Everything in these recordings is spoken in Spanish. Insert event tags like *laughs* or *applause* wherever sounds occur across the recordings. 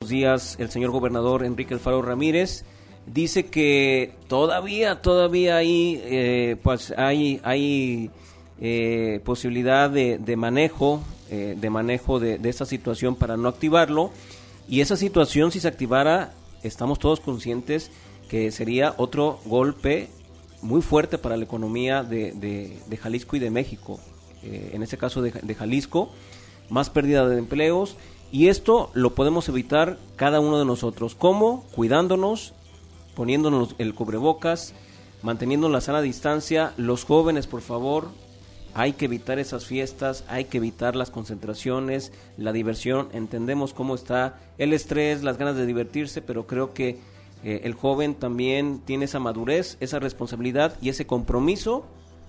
Buenos días, el señor gobernador Enrique Alfaro Ramírez dice que todavía, todavía hay, eh, pues hay, hay eh, posibilidad de, manejo, eh, de manejo de, esta situación para no activarlo. Y esa situación, si se activara, estamos todos conscientes que sería otro golpe muy fuerte para la economía de, de, Jalisco y de México. Eh, en este caso de, Jalisco, más pérdida de empleos. Y esto lo podemos evitar cada uno de nosotros. ¿Cómo? Cuidándonos, poniéndonos el cubrebocas, manteniendo la sana distancia. Los jóvenes, por favor, hay que evitar esas fiestas, hay que evitar las concentraciones, la diversión. Entendemos cómo está el estrés, las ganas de divertirse, pero creo que eh, el joven también tiene esa madurez, esa responsabilidad y ese compromiso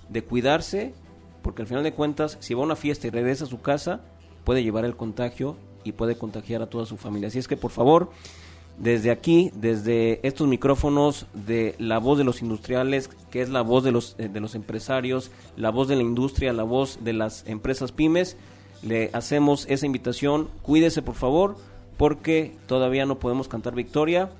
de cuidarse, porque al final de cuentas, si va a una fiesta y regresa a su casa, puede llevar el contagio y puede contagiar a toda su familia. Así es que, por favor, desde aquí, desde estos micrófonos de la voz de los industriales, que es la voz de los, eh, de los empresarios, la voz de la industria, la voz de las empresas pymes, le hacemos esa invitación. Cuídese, por favor, porque todavía no podemos cantar victoria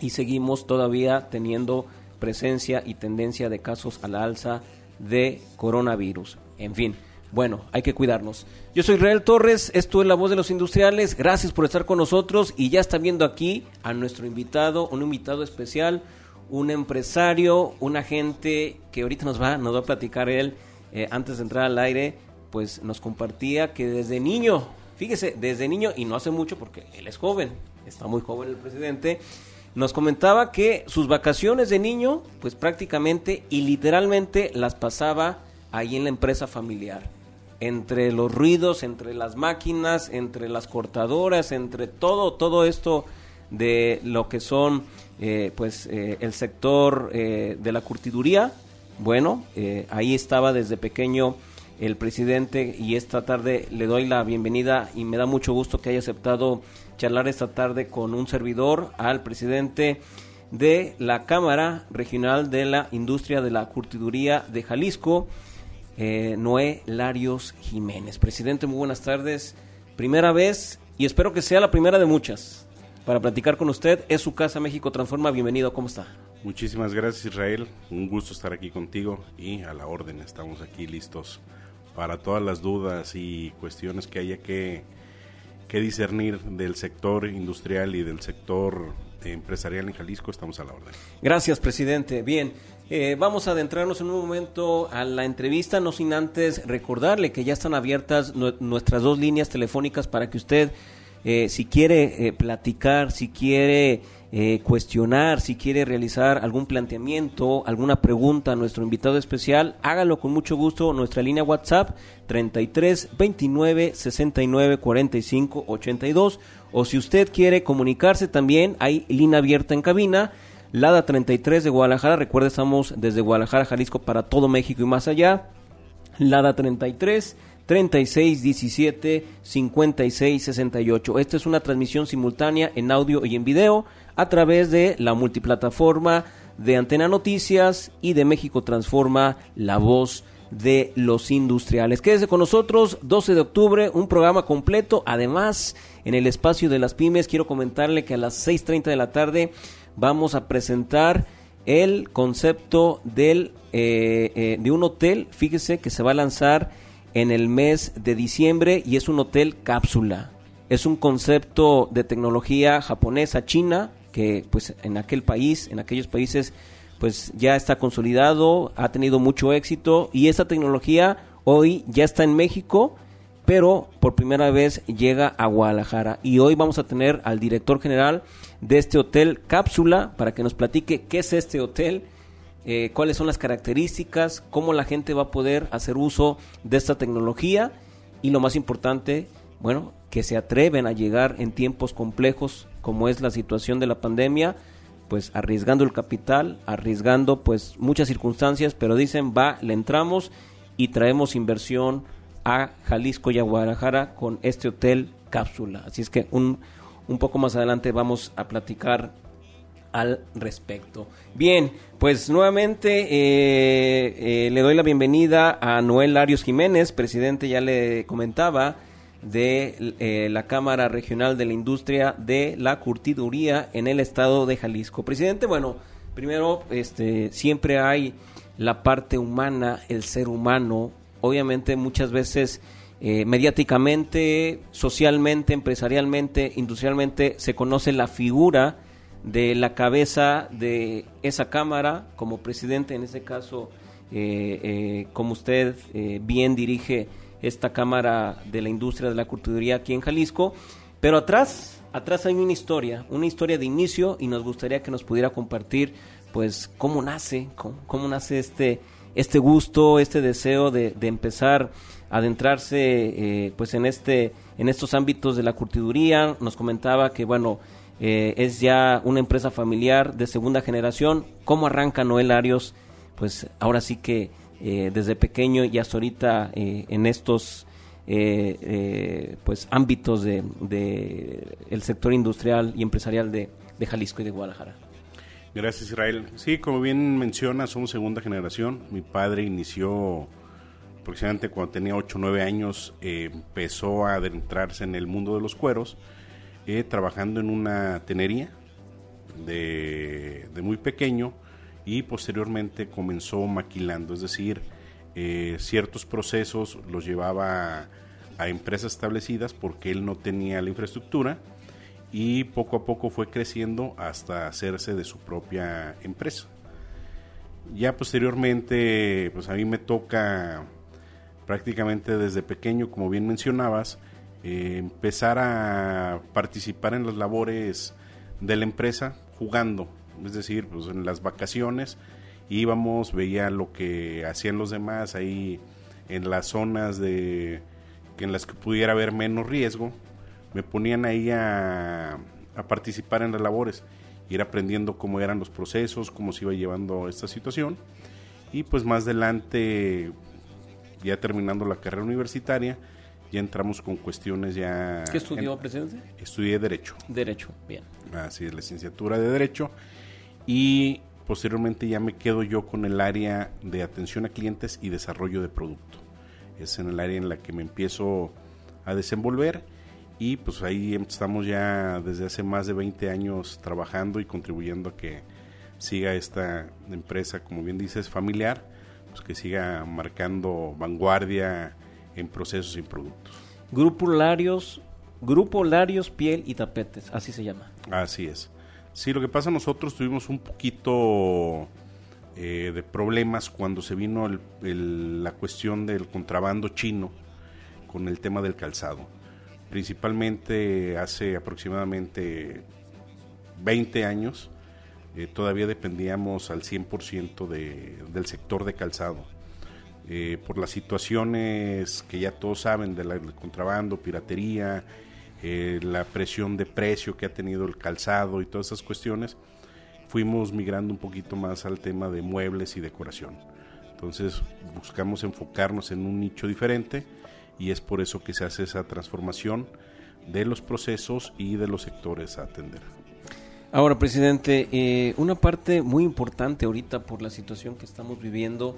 y seguimos todavía teniendo presencia y tendencia de casos a la alza de coronavirus. En fin, bueno, hay que cuidarnos. Yo soy Israel Torres, esto es La Voz de los Industriales, gracias por estar con nosotros y ya está viendo aquí a nuestro invitado, un invitado especial, un empresario, un agente que ahorita nos va, nos va a platicar él eh, antes de entrar al aire, pues nos compartía que desde niño, fíjese, desde niño y no hace mucho porque él es joven, está muy joven el presidente, nos comentaba que sus vacaciones de niño, pues prácticamente y literalmente las pasaba ahí en la empresa familiar. Entre los ruidos, entre las máquinas, entre las cortadoras, entre todo, todo esto de lo que son, eh, pues, eh, el sector eh, de la curtiduría. Bueno, ahí estaba desde pequeño el presidente y esta tarde le doy la bienvenida y me da mucho gusto que haya aceptado charlar esta tarde con un servidor al presidente de la Cámara Regional de la Industria de la Curtiduría de Jalisco, eh, Noé Larios Jiménez. Presidente, muy buenas tardes. Primera vez y espero que sea la primera de muchas para platicar con usted. Es su casa México Transforma. Bienvenido, ¿cómo está? Muchísimas gracias Israel, un gusto estar aquí contigo y a la orden, estamos aquí listos para todas las dudas y cuestiones que haya que que discernir del sector industrial y del sector empresarial en Jalisco, estamos a la orden. Gracias, presidente. Bien, eh, vamos a adentrarnos en un momento a la entrevista, no sin antes recordarle que ya están abiertas nuestras dos líneas telefónicas para que usted, eh, si quiere eh, platicar, si quiere eh, cuestionar, si quiere realizar algún planteamiento, alguna pregunta a nuestro invitado especial, hágalo con mucho gusto. Nuestra línea WhatsApp 33 29 69 45 82. O si usted quiere comunicarse también, hay línea abierta en cabina. Lada 33 de Guadalajara, recuerde estamos desde Guadalajara, Jalisco para todo México y más allá. Lada 33 36 17 56 68. Esta es una transmisión simultánea en audio y en video a través de la multiplataforma de Antena Noticias y de México Transforma, la voz de los industriales. Quédese con nosotros, 12 de octubre, un programa completo. Además, en el espacio de las pymes, quiero comentarle que a las 6.30 de la tarde vamos a presentar el concepto eh, eh, de un hotel, fíjese que se va a lanzar en el mes de diciembre y es un hotel cápsula. Es un concepto de tecnología japonesa, china, que pues en aquel país, en aquellos países, pues ya está consolidado, ha tenido mucho éxito y esta tecnología hoy ya está en México, pero por primera vez llega a Guadalajara. Y hoy vamos a tener al director general de este hotel Cápsula para que nos platique qué es este hotel, eh, cuáles son las características, cómo la gente va a poder hacer uso de esta tecnología y lo más importante, bueno, que se atreven a llegar en tiempos complejos como es la situación de la pandemia, pues arriesgando el capital, arriesgando pues muchas circunstancias, pero dicen va, le entramos y traemos inversión a Jalisco y a Guadalajara con este hotel cápsula. Así es que un, un poco más adelante vamos a platicar al respecto. Bien, pues nuevamente eh, eh, le doy la bienvenida a Noel Arios Jiménez, presidente, ya le comentaba, de eh, la Cámara Regional de la Industria de la Curtiduría en el estado de Jalisco. Presidente, bueno, primero, este, siempre hay la parte humana, el ser humano, obviamente muchas veces eh, mediáticamente, socialmente, empresarialmente, industrialmente, se conoce la figura de la cabeza de esa Cámara como presidente, en ese caso, eh, como usted bien dirige esta Cámara de la Industria de la Culturía aquí en Jalisco. Pero atrás, atrás hay una historia, una historia de inicio y nos gustaría que nos pudiera compartir pues cómo nace, cómo, nace este, este gusto, este deseo de, empezar a adentrarse eh, pues en este en estos ámbitos de la curtiduría nos comentaba que bueno eh, es ya una empresa familiar de segunda generación. Cómo arranca Noel Arios pues ahora sí que eh, desde pequeño y hasta ahorita eh, en estos eh, pues ámbitos de, el sector industrial y empresarial de, Jalisco y de Guadalajara. Gracias Israel. Sí, como bien menciona, somos segunda generación. Mi padre inició aproximadamente cuando tenía 8 o 9 años, empezó a adentrarse en el mundo de los cueros, trabajando en una tenería de, de muy pequeño y posteriormente comenzó maquilando, es decir, eh, ciertos procesos los llevaba a, empresas establecidas porque él no tenía la infraestructura y poco a poco fue creciendo hasta hacerse de su propia empresa. Ya posteriormente, pues a mí me toca prácticamente desde pequeño, como bien mencionabas, eh, empezar a participar en las labores de la empresa jugando, es decir, pues en las vacaciones íbamos, veía lo que hacían los demás ahí en las zonas de en las que pudiera haber menos riesgo, me ponían ahí a, a participar en las labores, ir aprendiendo cómo eran los procesos, cómo se iba llevando esta situación y pues más adelante ya terminando la carrera universitaria ya entramos con cuestiones ya... ¿Qué estudió, presidente? Estudié Derecho. Derecho, bien. Así es, licenciatura de Derecho y posteriormente ya me quedo yo con el área de atención a clientes y desarrollo de producto. Es en el área en la que me empiezo a desenvolver y pues ahí estamos ya desde hace más de 20 años trabajando y contribuyendo a que siga esta empresa, como bien dices, familiar, pues que siga marcando vanguardia en procesos y productos. Grupo Larios, Grupo Larios Piel y Tapetes, así se llama. Así es. Sí, lo que pasa nosotros tuvimos un poquito eh, de problemas cuando se vino la cuestión del contrabando chino con el tema del calzado. Principalmente hace aproximadamente 20 años eh, todavía dependíamos al 100% de, del sector de calzado. Eh, por las situaciones que ya todos saben del contrabando, piratería, eh, la presión de precio que ha tenido el calzado y todas esas cuestiones, fuimos migrando un poquito más al tema de muebles y decoración. Entonces buscamos enfocarnos en un nicho diferente y es por eso que se hace esa transformación de los procesos y de los sectores a atender. Ahora, presidente, eh, una parte muy importante ahorita por la situación que estamos viviendo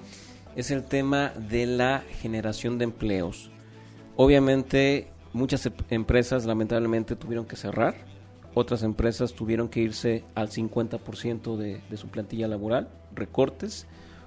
es el tema de la generación de empleos. Obviamente Muchas em-, empresas lamentablemente tuvieron que cerrar, otras empresas tuvieron que irse al 50% de, de su plantilla laboral, recortes,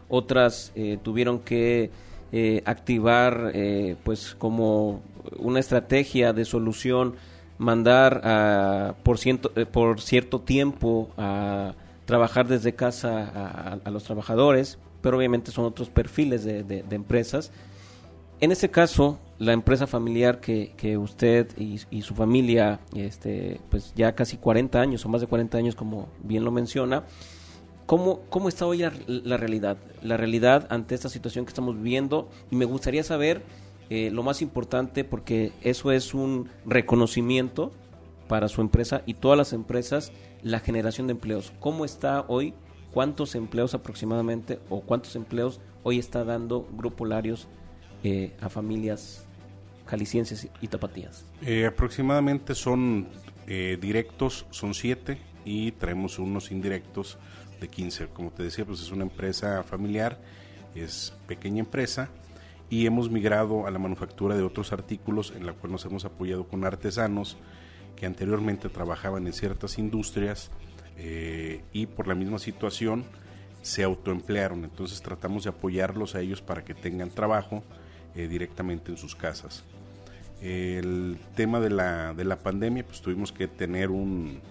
otras eh, tuvieron que eh, activar eh, pues como una estrategia de solución mandar a, por, ciento, por cierto tiempo a trabajar desde casa a, los trabajadores, pero obviamente son otros perfiles de empresas. En ese caso, la empresa familiar que, que usted y, su familia, este, pues ya casi 40 años o más de 40 años, como bien lo menciona, ¿cómo, cómo está hoy la, realidad? La realidad ante esta situación que estamos viviendo y me gustaría saber eh, lo más importante porque eso es un reconocimiento para su empresa y todas las empresas la generación de empleos. ¿Cómo está hoy? ¿Cuántos empleos aproximadamente o cuántos empleos hoy está dando Grupo Larios eh, a familias jaliscienses y tapatías? Eh, aproximadamente son eh, directos, son siete y traemos unos indirectos de 15. Como te decía, pues es una empresa familiar, es pequeña empresa y hemos migrado a la manufactura de otros artículos en la cual nos hemos apoyado con artesanos que anteriormente trabajaban en ciertas industrias y por la misma situación se autoemplearon. Entonces tratamos de apoyarlos a ellos para que tengan trabajo eh, directamente en sus casas. El tema de la, de la pandemia, pues tuvimos que tener un,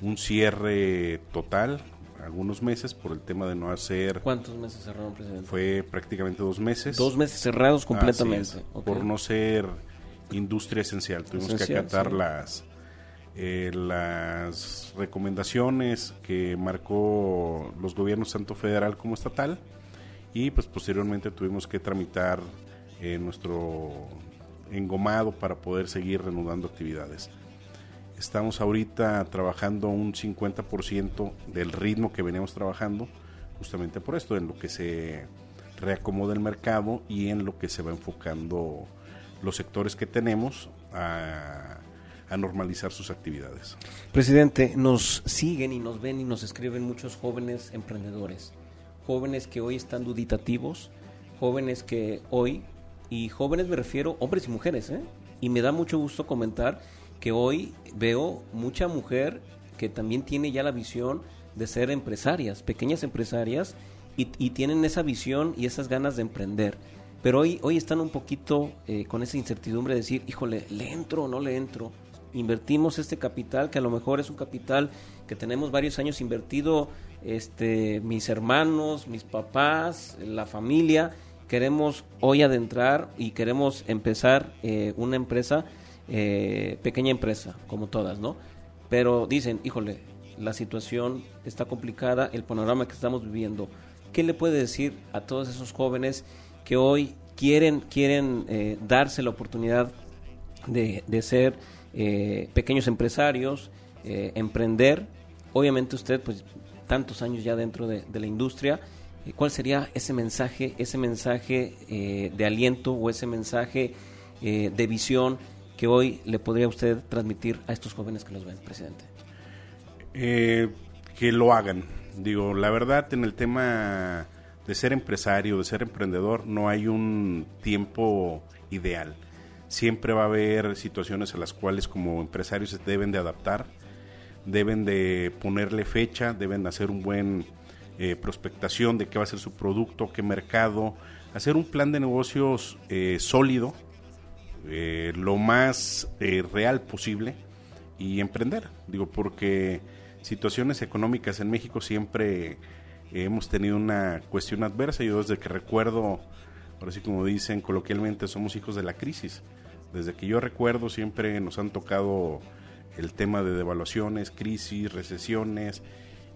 un cierre total, algunos meses, por el tema de no hacer... ¿Cuántos meses cerraron, presidente? Fue prácticamente dos meses. Dos meses cerrados completamente. Por no ser industria esencial. Tuvimos que acatar las, eh, las recomendaciones que marcó los gobiernos tanto federal como estatal y pues posteriormente tuvimos que tramitar eh, nuestro engomado para poder seguir reanudando actividades. Estamos ahorita trabajando un 50% del ritmo que veníamos trabajando, justamente por esto, en lo que se reacomoda el mercado y en lo que se va enfocando los sectores que tenemos a, a normalizar sus actividades. Presidente, nos siguen y nos ven y nos escriben muchos jóvenes emprendedores, jóvenes que hoy están duditativos, jóvenes que hoy, y jóvenes me refiero hombres y mujeres, ¿eh? y me da mucho gusto comentar que hoy veo mucha mujer que también tiene ya la visión de ser empresarias, pequeñas empresarias, y, tienen esa visión y esas ganas de emprender pero hoy, hoy están un poquito eh, con esa incertidumbre de decir, híjole, ¿le entro o no le entro? Invertimos este capital, que a lo mejor es un capital que tenemos varios años invertido, este, mis hermanos, mis papás, la familia, queremos hoy adentrar y queremos empezar eh, una empresa, eh, pequeña empresa, como todas, ¿no? Pero dicen, híjole, la situación está complicada, el panorama que estamos viviendo. ¿Qué le puede decir a todos esos jóvenes que hoy quieren, quieren eh, darse la oportunidad de, de ser eh, pequeños empresarios, eh, emprender. Obviamente usted, pues tantos años ya dentro de, de la industria, ¿cuál sería ese mensaje, ese mensaje de aliento o ese mensaje de visión que hoy le podría usted transmitir a estos jóvenes que los ven, presidente? que lo hagan. Digo, la verdad en el tema de ser empresario, de ser emprendedor, no hay un tiempo ideal. Siempre va a haber situaciones a las cuales como empresarios se deben de adaptar, deben de ponerle fecha, deben hacer un buen eh, prospectación de qué va a ser su producto, qué mercado, hacer un plan de negocios eh, sólido, eh, lo más real posible y emprender. Digo, porque situaciones económicas en México siempre hemos tenido una cuestión adversa. Yo desde que recuerdo, ahora sí como dicen coloquialmente, somos hijos de la crisis. Desde que yo recuerdo siempre nos han tocado el tema de devaluaciones, crisis, recesiones,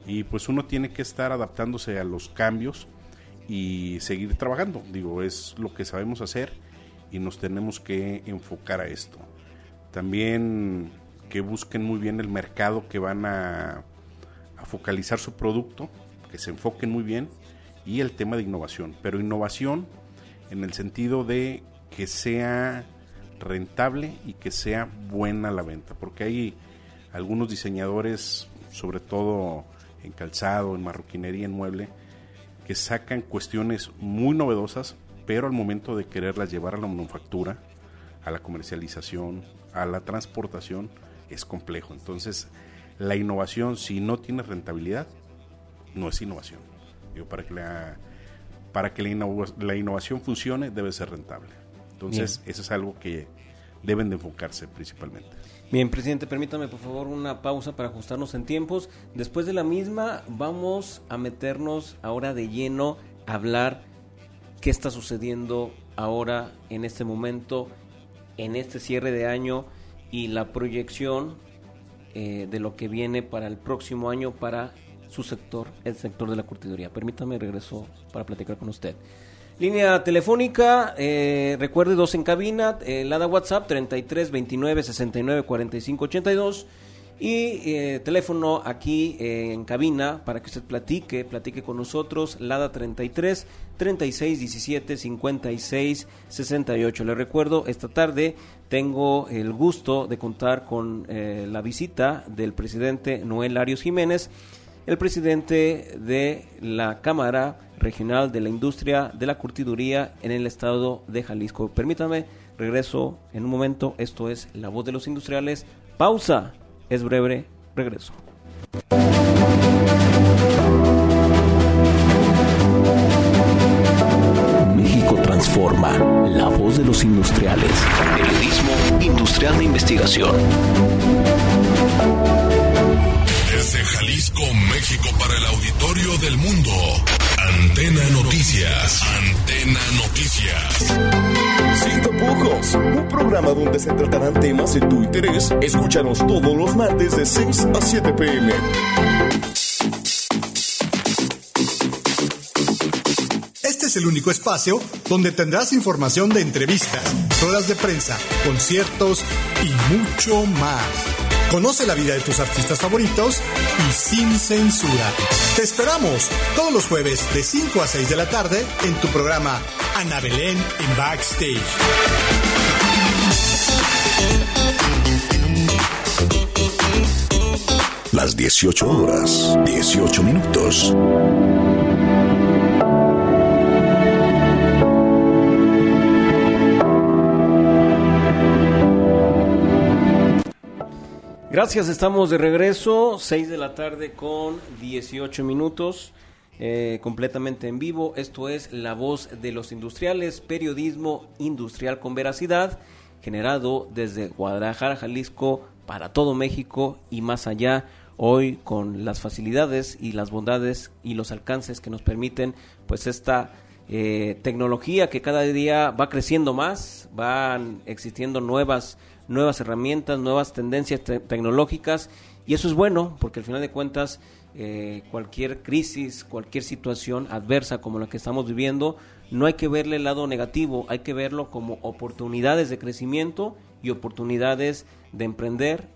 y pues uno tiene que estar adaptándose a los cambios y seguir trabajando. Digo, es lo que sabemos hacer y nos tenemos que enfocar a esto. También que busquen muy bien el mercado que van a, focalizar su producto, que se enfoquen muy bien y el tema de innovación, pero innovación en el sentido de que sea rentable y que sea buena la venta, porque hay algunos diseñadores, sobre todo en calzado, en marroquinería, en mueble, que sacan cuestiones muy novedosas, pero al momento de quererlas llevar a la manufactura, a la comercialización, a la transportación, es complejo. Entonces, la innovación, si no tiene rentabilidad, no es innovación. Digo, para que la, para que la, innovación funcione debe ser rentable. Entonces, eso es algo que deben de enfocarse principalmente. Bien, presidente, permítame por favor una pausa para ajustarnos en tiempos. Después de la misma, vamos a meternos ahora de lleno a hablar qué está sucediendo ahora en este momento, en este cierre de año y la proyección eh, de lo que viene para el próximo año para su sector, el sector de la curtiduría. Permítame, regreso para platicar con usted. Línea telefónica, eh, recuerde dos en cabina, eh, Lada WhatsApp 33 29 69 45 82 y eh, teléfono aquí eh, en cabina para que usted platique, platique con nosotros, Lada 33 36 17 56 68. Le recuerdo, esta tarde tengo el gusto de contar con eh, la visita del presidente Noel Arios Jiménez, el presidente de la Cámara Regional de la Industria de la Curtiduría en el estado de Jalisco. Permítame, regreso en un momento, esto es La Voz de los Industriales. Pausa es breve, regreso. México transforma. La voz de los industriales. Periodismo industrial de investigación. Jalisco, México, para el auditorio del mundo. Antena Noticias. Antena Noticias. Sin tapujos, un programa donde se tratarán temas de tu interés. Escúchanos todos los martes de 6 a 7 pm. Este es el único espacio donde tendrás información de entrevistas, ruedas de prensa, conciertos y mucho más. Conoce la vida de tus artistas favoritos y sin censura. Te esperamos todos los jueves de 5 a 6 de la tarde en tu programa Ana Belén en Backstage. Las 18 horas, 18 minutos. Gracias, estamos de regreso, 6 de la tarde con 18 minutos, eh, completamente en vivo. Esto es La Voz de los Industriales, periodismo industrial con veracidad, generado desde Guadalajara, Jalisco, para todo México y más allá. Hoy con las facilidades y las bondades y los alcances que nos permiten, pues esta eh, tecnología que cada día va creciendo más, van existiendo nuevas nuevas herramientas, nuevas tendencias te tecnológicas y eso es bueno porque al final de cuentas eh, cualquier crisis, cualquier situación adversa como la que estamos viviendo, no hay que verle el lado negativo, hay que verlo como oportunidades de crecimiento y oportunidades de emprender,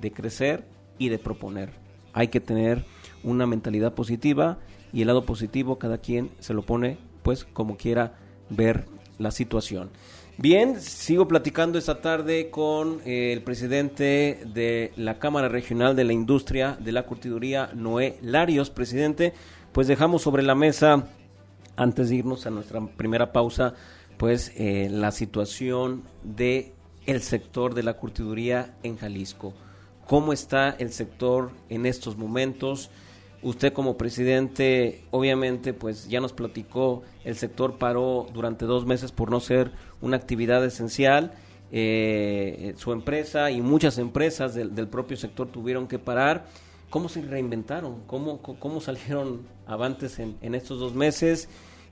de crecer y de proponer. Hay que tener una mentalidad positiva y el lado positivo cada quien se lo pone pues como quiera ver la situación. Bien, sigo platicando esta tarde con eh, el presidente de la Cámara Regional de la Industria de la Curtiduría, Noé Larios. Presidente, pues dejamos sobre la mesa, antes de irnos a nuestra primera pausa, pues eh, la situación de el sector de la curtiduría en Jalisco. ¿Cómo está el sector en estos momentos? Usted como presidente, obviamente, pues ya nos platicó, el sector paró durante dos meses por no ser una actividad esencial. Eh, su empresa y muchas empresas del, propio sector tuvieron que parar. ¿Cómo se reinventaron? ¿Cómo, cómo salieron *laughs* avantes en, estos dos meses?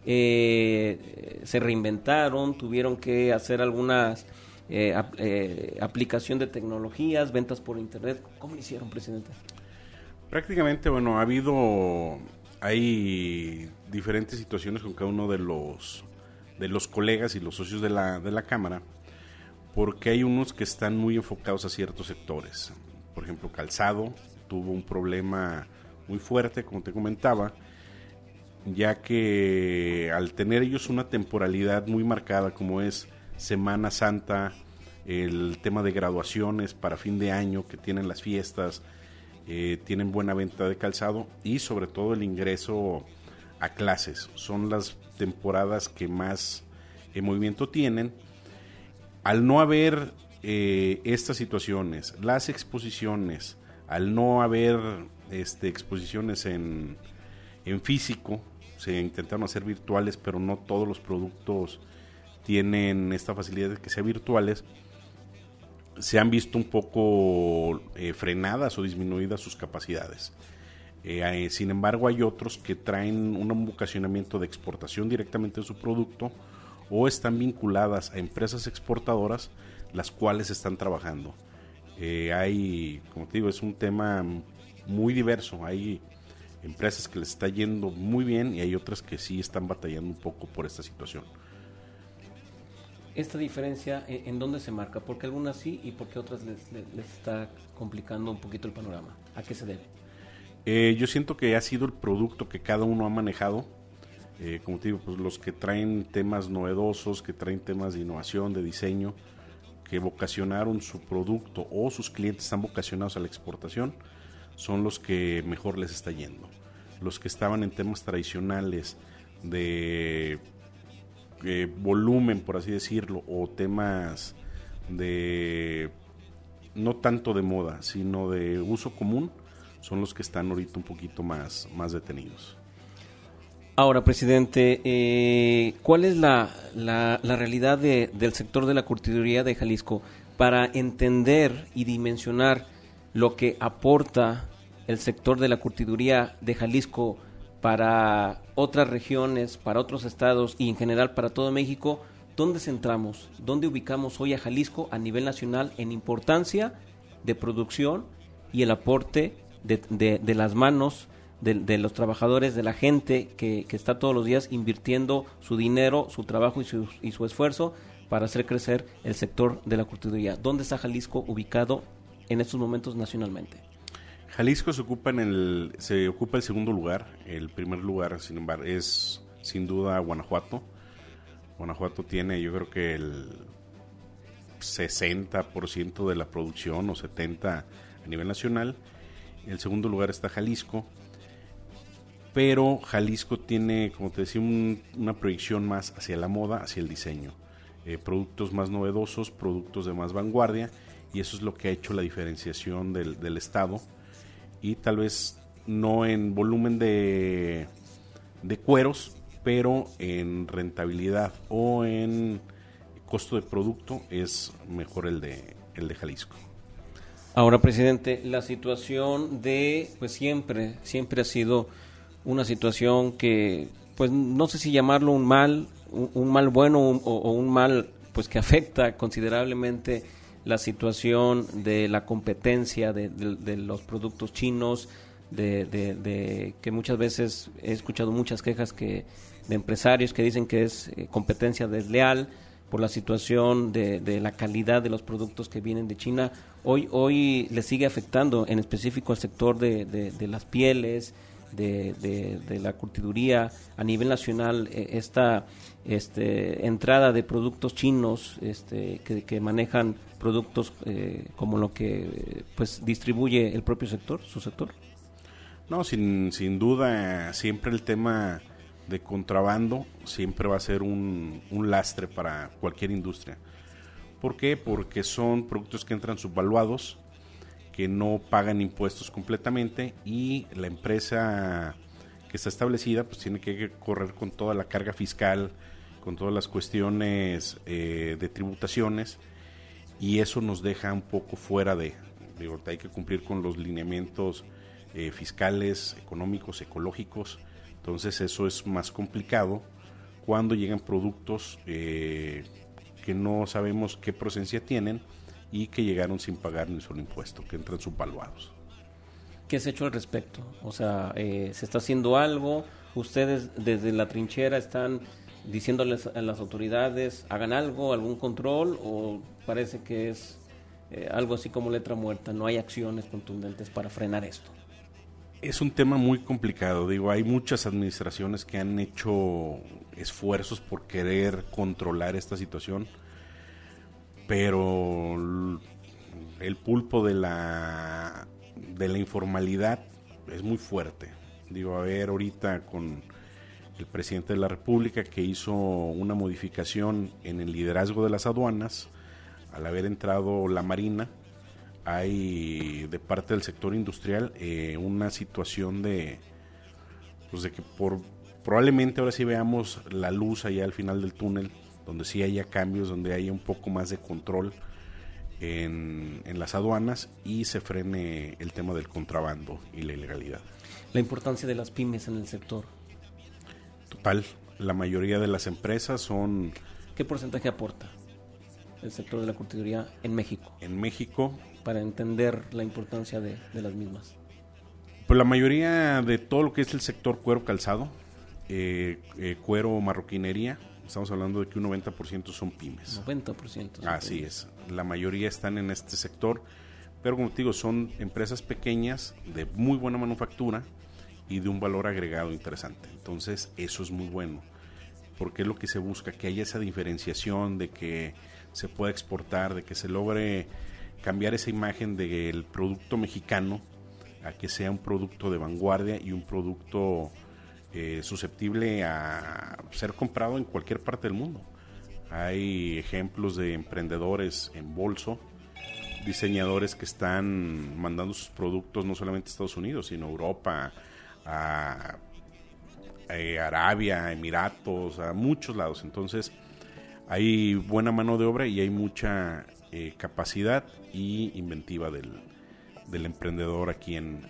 Eh, se reinventaron, tuvieron que hacer algunas eh, eh, aplicación de tecnologías, ventas por internet. ¿Cómo lo hicieron, presidente? Prácticamente, bueno, ha habido, hay diferentes situaciones con cada uno de los, de los colegas y los socios de la, de la Cámara, porque hay unos que están muy enfocados a ciertos sectores. Por ejemplo, Calzado tuvo un problema muy fuerte, como te comentaba, ya que al tener ellos una temporalidad muy marcada como es Semana Santa, el tema de graduaciones para fin de año, que tienen las fiestas, eh, tienen buena venta de calzado y sobre todo el ingreso a clases. Son las temporadas que más eh, movimiento tienen. Al no haber eh, estas situaciones, las exposiciones, al no haber este, exposiciones en, en físico, se intentaron hacer virtuales, pero no todos los productos tienen esta facilidad de que sean virtuales se han visto un poco eh, frenadas o disminuidas sus capacidades. Eh, sin embargo, hay otros que traen un vocacionamiento de exportación directamente de su producto o están vinculadas a empresas exportadoras las cuales están trabajando. Eh, hay, como te digo, es un tema muy diverso. Hay empresas que les está yendo muy bien y hay otras que sí están batallando un poco por esta situación. ¿Esta diferencia en, dónde se marca? ¿Por qué algunas sí y por qué otras les, les- les está complicando un poquito el panorama? ¿A qué se debe? Eh, yo siento que ha sido el producto que cada uno ha manejado. Eh, como te digo, pues los que traen temas novedosos, que traen temas de innovación, de diseño, que vocacionaron su producto o sus clientes están vocacionados a la exportación, son los que mejor les está yendo. Los que estaban en temas tradicionales de eh, volumen, por así decirlo, o temas de no tanto de moda, sino de uso común, son los que están ahorita un poquito más, más detenidos. Ahora, presidente, eh, ¿cuál es la, la- la realidad de- del sector de la curtiduría de Jalisco para entender y dimensionar lo que aporta el sector de la curtiduría de Jalisco para otras regiones, para otros estados y en general para todo México? ¿Dónde centramos? ¿Dónde ubicamos hoy a Jalisco a nivel nacional en importancia de producción y el aporte de, de- de las manos de, de los trabajadores, de la gente que, que está todos los días invirtiendo su dinero, su trabajo y su, y su esfuerzo para hacer crecer el sector de la curtiduría. ¿Dónde está Jalisco ubicado en estos momentos nacionalmente? Jalisco se ocupa en el se ocupa el segundo lugar, el primer lugar, sin embargo, es sin duda Guanajuato. Guanajuato tiene, yo creo que el 60% de la producción o 70 a nivel nacional. El segundo lugar está Jalisco. Pero Jalisco tiene, como te decía, un- una proyección más hacia la moda, hacia el diseño. Eh, productos más novedosos, productos de más vanguardia, y eso es lo que ha hecho la diferenciación del Estado. Y tal vez no en volumen de, de cueros, pero en rentabilidad o en costo de producto es mejor el de, el de Jalisco. Ahora, presidente, la situación de, pues siempre, siempre ha sido una situación que, pues no sé si llamarlo un mal, un, mal bueno o, o un mal, pues que afecta considerablemente la situación de la competencia de, los productos chinos, de, de- que muchas veces he escuchado muchas quejas que de empresarios que dicen que es eh, competencia desleal por la situación de, la calidad de los productos que vienen de China. Hoy, hoy le sigue afectando en específico al sector de las pieles, de, de- la curtiduría a nivel nacional, eh, esta este, entrada de productos chinos este, que, manejan productos eh, como lo que pues distribuye el propio sector, su sector. No, sin, sin duda, siempre el tema de contrabando siempre va a ser un, un lastre para cualquier industria. ¿Por qué? Porque son productos que entran subvaluados, que no pagan impuestos completamente y la empresa que está establecida pues tiene que correr con toda la carga fiscal, con todas las cuestiones eh, de tributaciones y eso nos deja un poco fuera de, digo, hay que cumplir con los lineamientos eh, fiscales, económicos, ecológicos, entonces eso es más complicado cuando llegan productos eh, que no sabemos qué procedencia tienen y que llegaron sin pagar ni solo impuesto, que entran subvaluados. ¿Qué se ha hecho al respecto? O sea, eh, ¿se está haciendo algo? ¿Ustedes desde la trinchera están diciéndoles a las autoridades hagan algo, algún control? ¿O parece que es eh, algo así como letra muerta? No hay acciones contundentes para frenar esto. Es un tema muy complicado, digo, hay muchas administraciones que han hecho esfuerzos por querer controlar esta situación, pero el pulpo de la de la informalidad es muy fuerte. Digo, a ver ahorita con el presidente de la República que hizo una modificación en el liderazgo de las aduanas al haber entrado la Marina, hay de parte del sector industrial eh, una situación de pues de que por probablemente ahora sí veamos la luz allá al final del túnel donde sí haya cambios donde haya un poco más de control en, en las aduanas y se frene el tema del contrabando y la ilegalidad La importancia de las pymes en el sector. total la mayoría de las empresas son ¿Qué porcentaje aporta el sector de la curtiduría en México en México para entender la importancia de, de las mismas? Pues la mayoría de todo lo que es el sector cuero calzado, eh, eh, cuero marroquinería, estamos hablando de que un 90% son pymes. 90%. son Así pymes. es, la mayoría están en este sector, pero como te digo, son empresas pequeñas de muy buena manufactura y de un valor agregado interesante. Entonces, eso es muy bueno, porque es lo que se busca, que haya esa diferenciación de que se pueda exportar, de que se logre cambiar esa imagen del producto mexicano a que sea un producto de vanguardia y un producto eh, susceptible a ser comprado en cualquier parte del mundo. Hay ejemplos de emprendedores en bolso, diseñadores que están mandando sus productos no solamente a Estados Unidos, sino a Europa, a, eh, Arabia, Emiratos, a muchos lados. Entonces, hay buena mano de obra y hay mucha eh, capacidad y inventiva del, emprendedor aquí en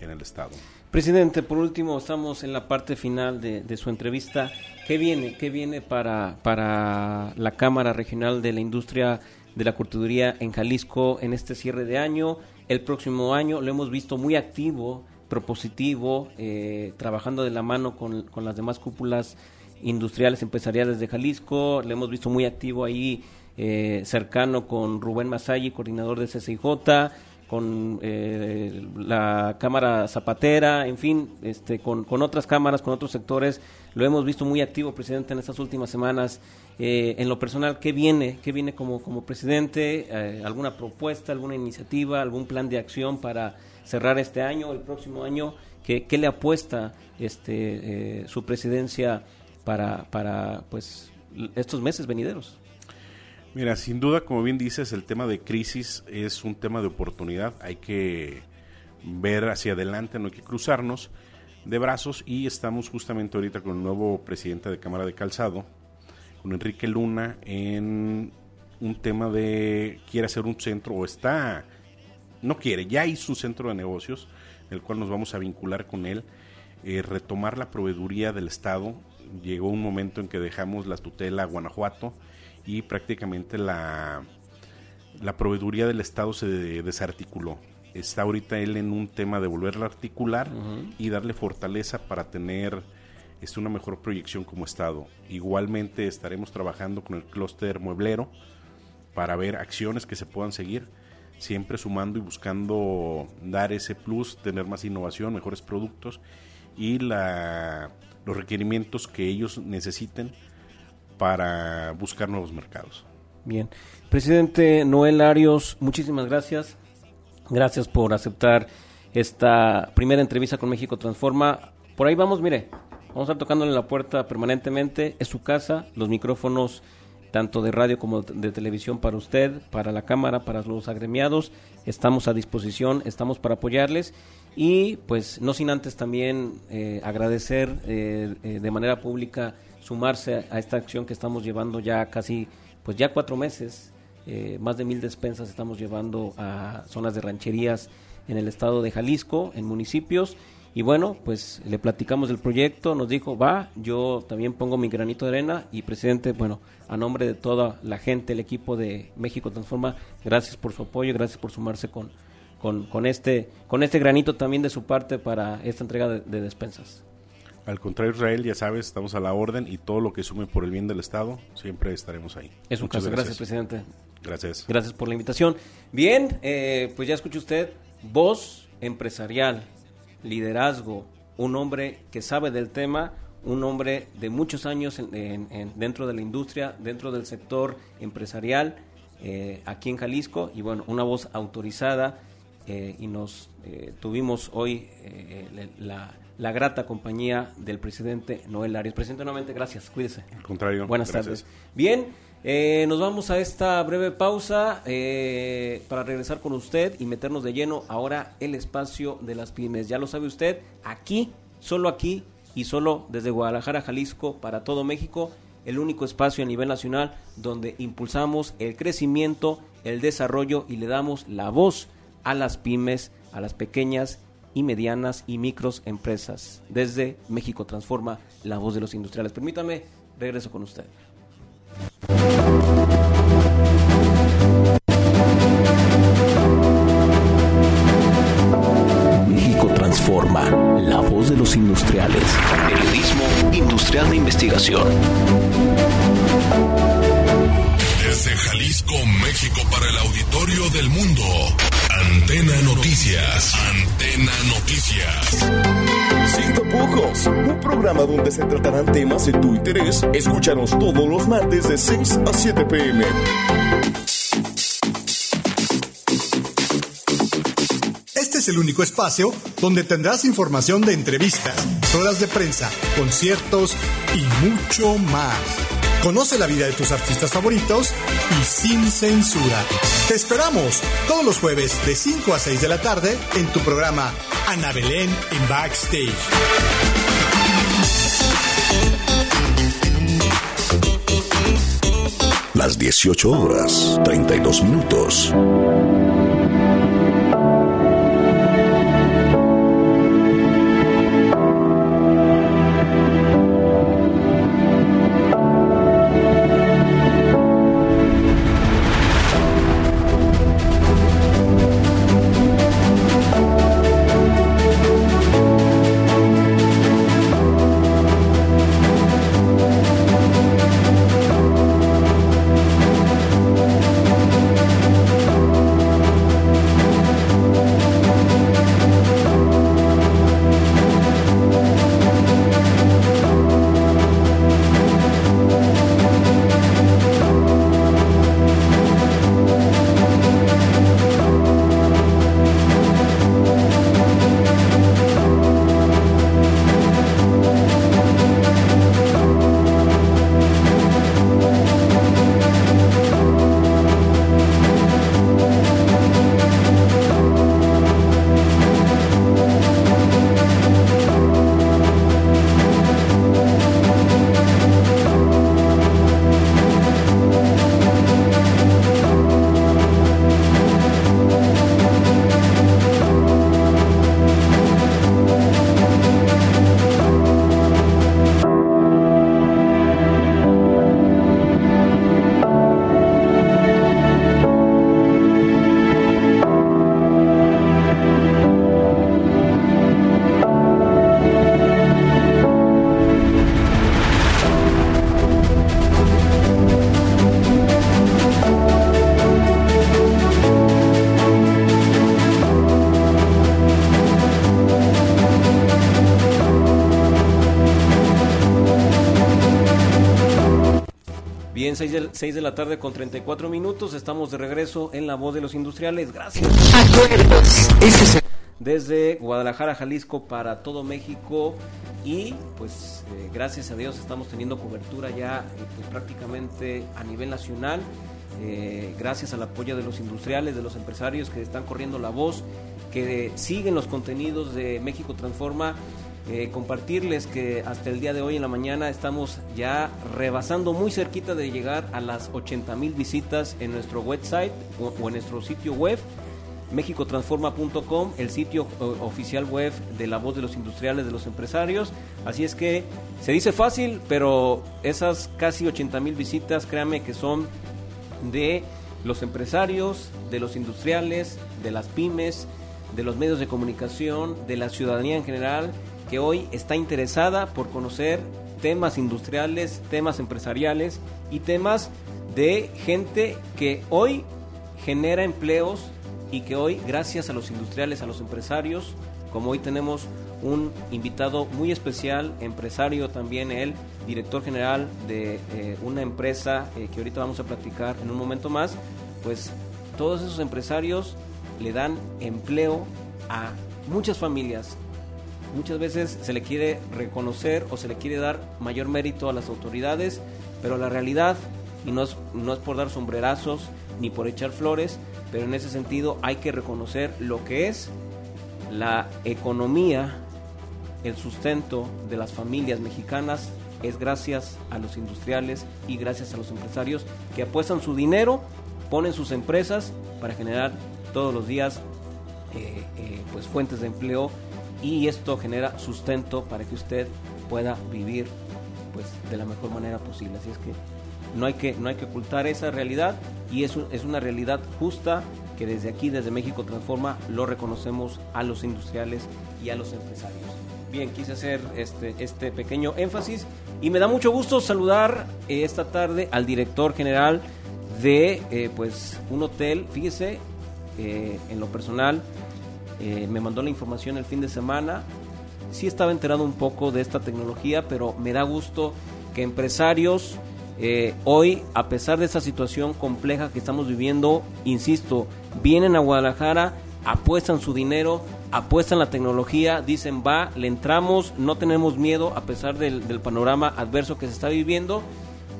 el estado. Presidente, por último, estamos en la parte final de, de su entrevista. ¿Qué viene? ¿Qué viene para, para la Cámara Regional de la Industria de la Curtiduría en Jalisco en este cierre de año? El próximo año lo hemos visto muy activo, propositivo, eh, trabajando de la mano con, con las demás cúpulas industriales empresariales de Jalisco. Le hemos visto muy activo ahí, eh, cercano con Rubén Masayi, coordinador de CCIJ, con eh, la Cámara Zapatera, en fin, este, con, con, otras cámaras, con otros sectores. Lo hemos visto muy activo, presidente, en estas últimas semanas. Eh, en lo personal, ¿qué viene? ¿Qué viene como, como presidente? Eh, ¿Alguna propuesta, alguna iniciativa, algún plan de acción para cerrar este año, el próximo año? ¿Qué, qué le apuesta este, su presidencia para, para pues, estos meses venideros? Mira, sin duda, como bien dices, el tema de crisis es un tema de oportunidad. Hay que ver hacia adelante, no hay que cruzarnos de brazos y estamos justamente ahorita con el nuevo presidente de Cámara de Calzado, con Enrique Luna, en un tema de quiere hacer un centro o está, no quiere, ya hizo un centro de negocios, el cual nos vamos a vincular con él, eh, retomar la proveeduría del Estado. Llegó un momento en que dejamos la tutela a Guanajuato y prácticamente la, la proveeduría del Estado se desarticuló. Está ahorita él en un tema de volverla a articular uh -huh. y darle fortaleza para tener este, una mejor proyección como Estado. Igualmente estaremos trabajando con el clúster mueblero para ver acciones que se puedan seguir, siempre sumando y buscando dar ese plus, tener más innovación, mejores productos y la, los requerimientos que ellos necesiten para buscar nuevos mercados. Bien. Presidente Noel Arios, muchísimas gracias. Gracias por aceptar esta primera entrevista con México Transforma. Por ahí vamos, mire, vamos a estar tocándole la puerta permanentemente. Es su casa, los micrófonos tanto de radio como de televisión para usted, para la Cámara, para los agremiados. Estamos a disposición, estamos para apoyarles y pues no sin antes también eh, agradecer eh, eh, de manera pública sumarse a esta acción que estamos llevando ya casi, pues ya cuatro meses, eh, más de mil despensas estamos llevando a zonas de rancherías en el estado de Jalisco, en municipios, y bueno, pues le platicamos del proyecto, nos dijo, va, yo también pongo mi granito de arena, y presidente, bueno, a nombre de toda la gente, el equipo de México Transforma, gracias por su apoyo, gracias por sumarse con, con, con este, con este granito también de su parte para esta entrega de, de despensas. Al contrario, Israel, ya sabes, estamos a la orden y todo lo que sume por el bien del Estado, siempre estaremos ahí. Es un Muchas caso. Gracias. gracias, presidente. Gracias. Gracias por la invitación. Bien, eh, pues ya escucha usted, voz empresarial, liderazgo, un hombre que sabe del tema, un hombre de muchos años en, en, en, dentro de la industria, dentro del sector empresarial, eh, aquí en Jalisco, y bueno, una voz autorizada, eh, y nos eh, tuvimos hoy la la grata compañía del presidente Noel Arias. Presidente, nuevamente, gracias. Cuídese. Al contrario. Buenas gracias. tardes. Bien, eh, nos vamos a esta breve pausa eh, para regresar con usted y meternos de lleno ahora el espacio de las pymes. Ya lo sabe usted, aquí, solo aquí y solo desde Guadalajara, Jalisco, para todo México, el único espacio a nivel nacional donde impulsamos el crecimiento, el desarrollo y le damos la voz a las pymes, a las pequeñas y medianas y micros empresas. Desde México Transforma, la voz de los industriales. Permítame, regreso con usted. México Transforma transforma. La voz de los industriales. Periodismo industrial de investigación. Desde Jalisco, México, para el auditorio del mundo. Antena Noticias. Antena Noticias. Sin tapujos, un programa donde se tratarán temas de tu interés. Escúchanos todos los martes de 6 a 7 pm. Este es el único espacio donde tendrás información de entrevistas, ruedas de prensa, conciertos y mucho más. Conoce la vida de tus artistas favoritos y sin censura. Te esperamos todos los jueves de 5 a 6 de la tarde en tu programa Ana Belén en Backstage. Las 18 horas, 32 minutos. 6 de, de la tarde con 34 minutos. Estamos de regreso en La Voz de los Industriales. Gracias. Desde Guadalajara, Jalisco, para todo México. Y pues eh, gracias a Dios estamos teniendo cobertura ya eh, pues, prácticamente a nivel nacional. Eh, gracias al apoyo de los industriales, de los empresarios que están corriendo la voz, que siguen los contenidos de México Transforma. Eh, compartirles que hasta el día de hoy en la mañana estamos ya rebasando muy cerquita de llegar a las 80 mil visitas en nuestro website o, en nuestro sitio web mexicotransforma.com, el sitio eh, oficial web de la voz de los industriales, de los empresarios. Así es que se dice fácil, pero esas casi 80 mil visitas, créanme que son de los empresarios, de los industriales, de las pymes, de los medios de comunicación, de la ciudadanía en general, que hoy está interesada por conocer temas industriales, temas empresariales y temas de gente que hoy genera empleos y que hoy, gracias a los industriales, a los empresarios, como hoy tenemos un invitado muy especial, empresario también él, director general de eh, una empresa eh, que ahorita vamos a platicar en un momento más, pues todos esos empresarios le dan empleo a muchas familias. Muchas veces se le quiere reconocer o se le quiere dar mayor mérito a las autoridades, pero la realidad, y no es, no es por dar sombrerazos ni por echar flores, pero en ese sentido hay que reconocer lo que es la economía, el sustento de las familias mexicanas es gracias a los industriales y gracias a los empresarios que apuestan su dinero, ponen sus empresas para generar todos los días eh, eh, pues fuentes de empleo y esto genera sustento para que usted pueda vivir pues de la mejor manera posible. Así es que no hay que, no hay que ocultar esa realidad y es, es una realidad justa que desde aquí, desde México Transforma, lo reconocemos a los industriales y a los empresarios. Bien, quise hacer este, este pequeño énfasis y me da mucho gusto saludar eh, esta tarde al director general de eh, pues un hotel, fíjese, eh, en lo personal, me mandó la información el fin de semana, sí estaba enterado un poco de esta tecnología, pero me da gusto que empresarios hoy, a pesar de esta situación compleja que estamos viviendo, insisto, vienen a Guadalajara, apuestan su dinero, apuestan la tecnología, dicen va, le entramos, no tenemos miedo a pesar del, panorama adverso que se está viviendo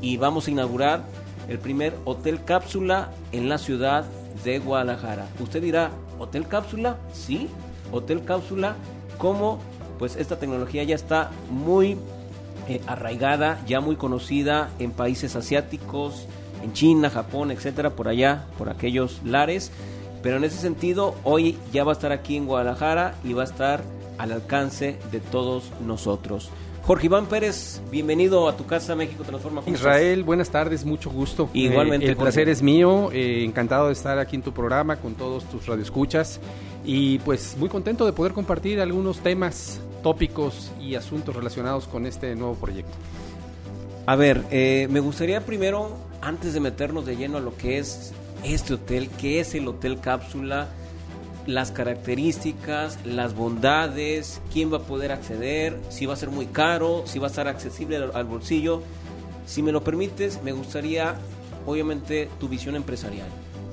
y vamos a inaugurar el primer hotel cápsula en la ciudad de Guadalajara. Usted dirá, ¿hotel cápsula? Sí, hotel cápsula, ¿cómo? Pues esta tecnología ya está muy eh, arraigada, ya muy conocida en países asiáticos, en China, Japón, etcétera, por allá, por aquellos lares. Pero en ese sentido, hoy ya va a estar aquí en Guadalajara y va a estar al alcance de todos nosotros. Jorge Iván Pérez, bienvenido a tu casa México Transforma. Israel, buenas tardes, mucho gusto. Igualmente. Eh, el placer es mío, eh, encantado de estar aquí en tu programa con todos tus radioescuchas y pues muy contento de poder compartir algunos temas, tópicos y asuntos relacionados con este nuevo proyecto. A ver, eh, me gustaría primero, antes de meternos de lleno a lo que es este hotel, qué es el Hotel Cápsula, las características, las bondades, quién va a poder acceder, si va a ser muy caro, si va a estar accesible al, bolsillo. Si me lo permites, me gustaría, obviamente, tu visión empresarial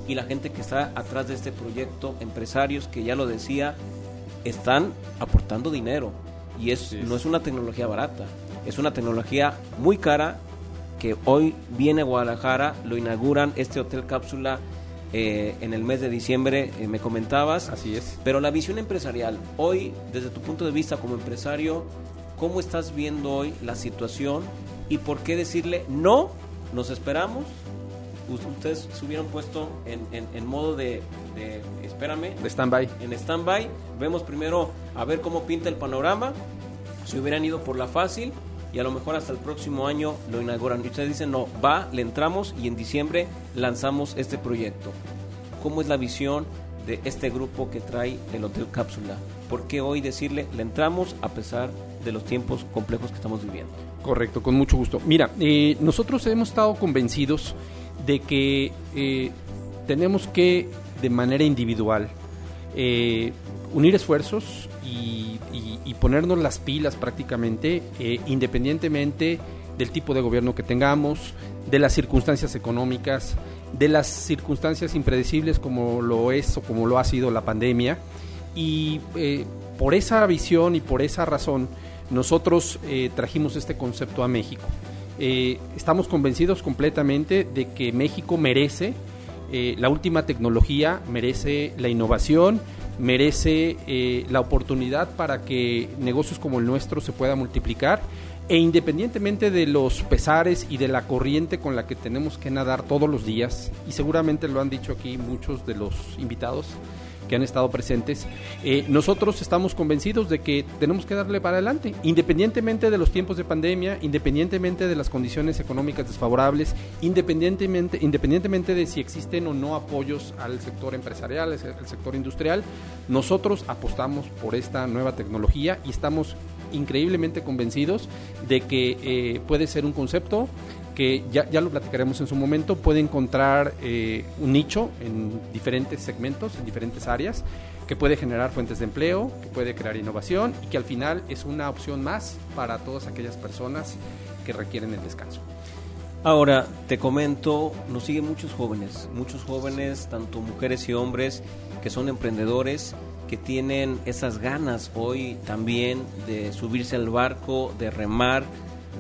y la gente que está atrás de este proyecto, empresarios que ya lo decía, están aportando dinero y es, no es una tecnología barata, es una tecnología muy cara que hoy viene a Guadalajara, lo inauguran este hotel cápsula eh, en el mes de diciembre, eh, me comentabas. Así es. Pero la visión empresarial, hoy, desde tu punto de vista como empresario, ¿cómo estás viendo hoy la situación y por qué decirle no, nos esperamos? Ustedes se hubieran puesto en, en, modo de, de, espérame. De stand-by. En stand-by. Vemos primero a ver cómo pinta el panorama. Si hubieran ido por la fácil, y a lo mejor hasta el próximo año lo inauguran. Y ustedes dicen, no, va, le entramos y en diciembre lanzamos este proyecto. ¿Cómo es la visión de este grupo que trae el Hotel Cápsula? ¿Por qué hoy decirle, le entramos a pesar de los tiempos complejos que estamos viviendo? Correcto, con mucho gusto. Mira, eh, nosotros hemos estado convencidos de que eh, tenemos que, de manera individual, eh, unir esfuerzos y, ponernos las pilas prácticamente, eh, independientemente del tipo de gobierno que tengamos, de las circunstancias económicas, de las circunstancias impredecibles como lo es o como lo ha sido la pandemia. Y eh, por esa visión y por esa razón, nosotros eh, trajimos este concepto a México. estamos convencidos completamente de que México merece la última tecnología, merece la innovación, merece eh, la oportunidad para que negocios como el nuestro se puedan multiplicar. E independientemente de los pesares y de la corriente con la que tenemos que nadar todos los días, y seguramente lo han dicho aquí muchos de los invitados, que han estado presentes, eh, nosotros estamos convencidos de que tenemos que darle para adelante, independientemente de los tiempos de pandemia, independientemente de las condiciones económicas desfavorables, independientemente, independientemente de si existen o no apoyos al sector empresarial, al sector industrial, nosotros apostamos por esta nueva tecnología y estamos increíblemente convencidos de que eh, puede ser un concepto que ya, ya lo platicaremos en su momento, puede encontrar eh, un nicho en diferentes segmentos, en diferentes áreas, que puede generar fuentes de empleo, que puede crear innovación y que al final es una opción más para todas aquellas personas que requieren el descanso. Ahora, te comento, nos siguen muchos jóvenes, muchos jóvenes, tanto mujeres y hombres, que son emprendedores, que tienen esas ganas hoy también de subirse al barco, de remar,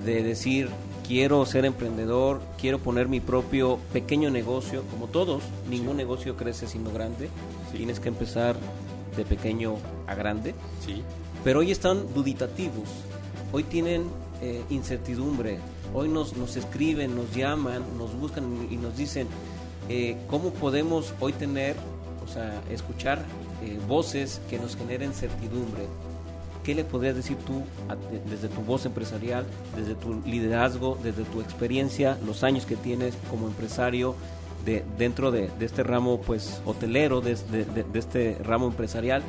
de decir, quiero ser emprendedor, quiero poner mi propio pequeño negocio, como todos, ningún negocio crece siendo grande, tienes que empezar de pequeño a grande. Sí. Pero hoy están duditativos, hoy tienen eh, incertidumbre, hoy nos, nos escriben, nos llaman, nos buscan y nos dicen eh, cómo podemos hoy tener, o sea, escuchar eh, voces que nos generen certidumbre, ¿Qué le podrías decir tú desde tu voz empresarial, desde tu liderazgo, desde tu experiencia, los años que tienes como empresario, de, dentro de, este ramo pues hotelero, de, este ramo empresarial.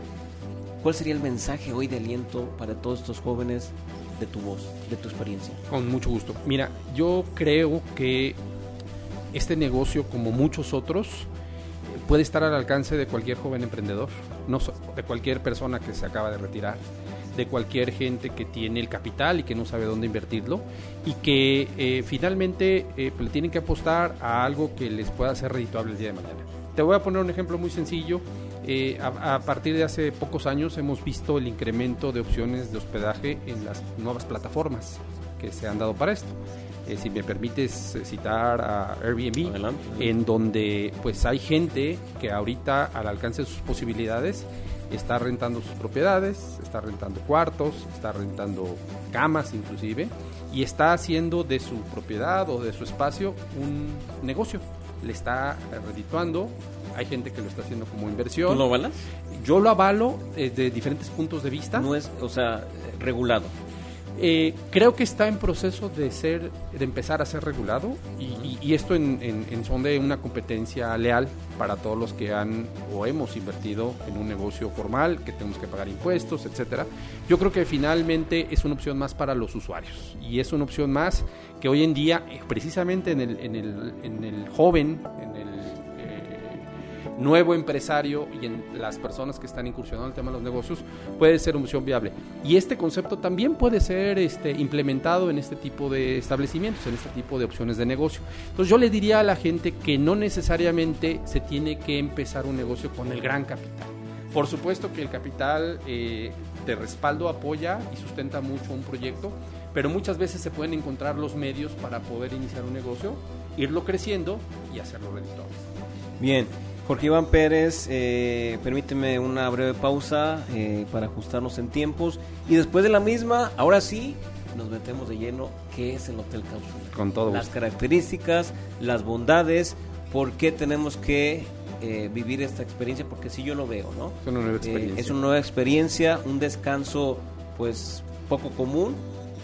¿Cuál sería el mensaje hoy de aliento para todos estos jóvenes de tu voz, de tu experiencia? Con mucho gusto. Mira, yo creo que este negocio, como muchos otros, puede estar al alcance de cualquier joven emprendedor, de cualquier persona que se acaba de retirar, de cualquier gente que tiene el capital y que no sabe dónde invertirlo y que eh, finalmente eh, pues, le tienen que apostar a algo que les pueda ser redituable el día de mañana. Te voy a poner un ejemplo muy sencillo. Eh, a, a partir de hace pocos años hemos visto el incremento de opciones de hospedaje en las nuevas plataformas que se han dado para esto. Eh, si me permites citar a Airbnb, Adelante. en donde pues hay gente que ahorita al alcance de sus posibilidades está rentando sus propiedades, está rentando cuartos, está rentando camas inclusive y está haciendo de su propiedad o de su espacio un negocio. Le está eh, redituando, hay gente que lo está haciendo como inversión. ¿Tú lo avalas? Yo lo avalo eh, de diferentes puntos de vista. No es, o sea, regulado. Eh, creo que está en proceso de ser, de empezar a ser regulado y, y- y esto en, en- en son de una competencia leal para todos los que han o hemos invertido en un negocio formal, que tenemos que pagar impuestos, etcétera. Yo creo que finalmente es una opción más para los usuarios y es una opción más que hoy en día, eh, precisamente en el, en el, en el joven, en el nuevo empresario y en las personas que están incursionando en el tema de los negocios puede ser una opción viable. Y este concepto también puede ser este, implementado en este tipo de establecimientos, en este tipo de opciones de negocio. Entonces yo le diría a la gente que no necesariamente se tiene que empezar un negocio con el gran capital. Por supuesto que el capital eh, de respaldo apoya y sustenta mucho un proyecto, pero muchas veces se pueden encontrar los medios para poder iniciar un negocio, irlo creciendo y hacerlo redituable. Bien, Jorge Iván Pérez, eh, permíteme una breve pausa eh, para ajustarnos en tiempos y después de la misma, ahora sí, nos metemos de lleno qué es el Hotel Cápsula. Con todo Las gusto. características, las bondades, por qué tenemos que eh, vivir esta experiencia, porque sí yo lo veo, ¿no? Es una nueva experiencia. es una nueva experiencia, un descanso pues poco común,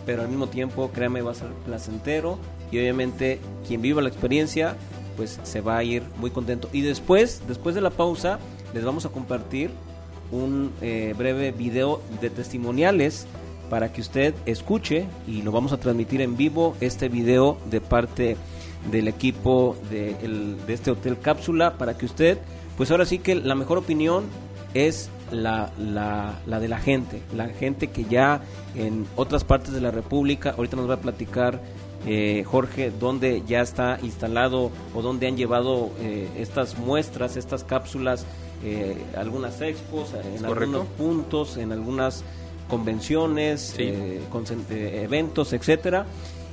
pero al mismo tiempo, créame, va a ser placentero y obviamente quien viva la experiencia pues se va a ir muy contento. Y después, después de la pausa, les vamos a compartir un eh, breve video de testimoniales para que usted escuche y lo vamos a transmitir en vivo este video de parte del equipo de, el- de este hotel cápsula para que usted pues ahora sí que la mejor opinión es la, la, la de la gente la gente que ya en otras partes de la república ahorita nos va a platicar eh, Jorge dónde ya está instalado o dónde han llevado eh, estas muestras estas cápsulas eh, algunas expos en correcto. algunos puntos en algunas convenciones Sí. eventos etcétera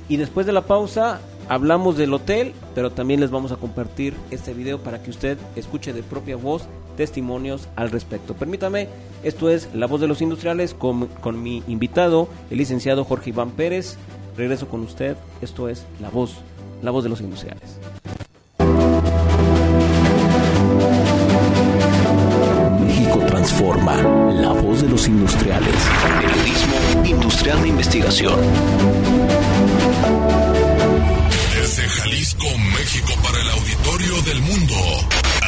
y después de la pausa hablamos del hotel, pero también les vamos a compartir este video para que usted escuche de propia voz testimonios al respecto. Permítame, esto es La Voz de los Industriales con, con mi invitado, el licenciado Jorge Iván Pérez. Regreso con usted, esto es La Voz, La Voz de los Industriales. México transforma. La voz de los industriales. Periodismo industrial de investigación. Desde Jalisco, México, para el auditorio del mundo.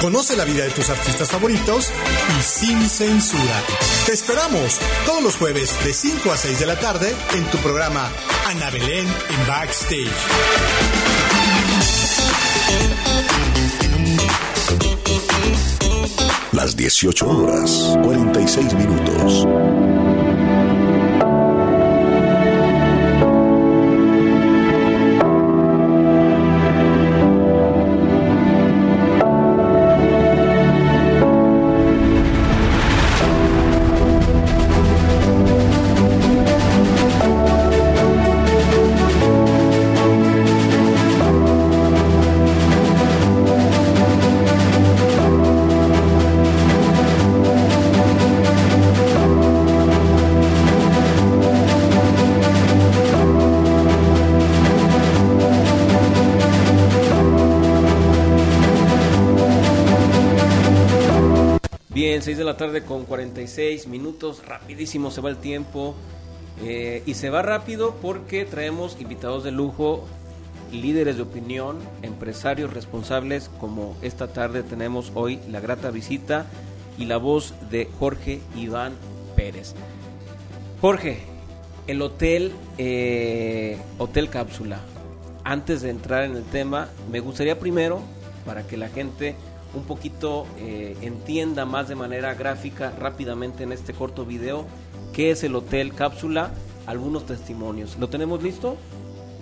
Conoce la vida de tus artistas favoritos y sin censura. Te esperamos todos los jueves de 5 a 6 de la tarde en tu programa Ana Belén en Backstage. Las 18 horas, 46 minutos. Bien, 6 de la tarde con 46 minutos, rapidísimo se va el tiempo. eh, y se va rápido porque traemos invitados de lujo, líderes de opinión, empresarios responsables, como esta tarde tenemos hoy la grata visita y la voz de Jorge Iván Pérez. Jorge, el hotel, eh, Hotel Cápsula. Antes de entrar en el tema, me gustaría primero, para que la gente un poquito eh, entienda más de manera gráfica rápidamente en este corto video, qué es el Hotel Cápsula, algunos testimonios. ¿Lo tenemos listo?